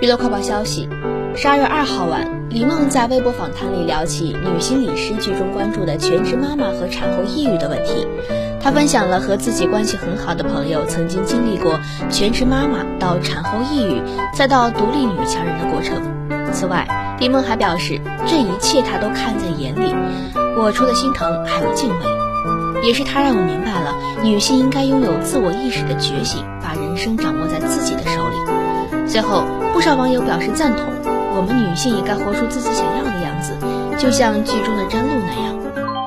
娱乐快报消息：十二月二号晚，李梦在微博访谈里聊起女心理师剧中关注的全职妈妈和产后抑郁的问题。她分享了和自己关系很好的朋友曾经经历过全职妈妈到产后抑郁，再到独立女强人的过程。此外，李梦还表示，这一切她都看在眼里。我除了心疼，还有敬畏。也是她让我明白了，女性应该拥有自我意识的觉醒，把人生掌握在自己的最。后，不少网友表示赞同，我们女性也该活出自己想要的样子，就像剧中的张露那样。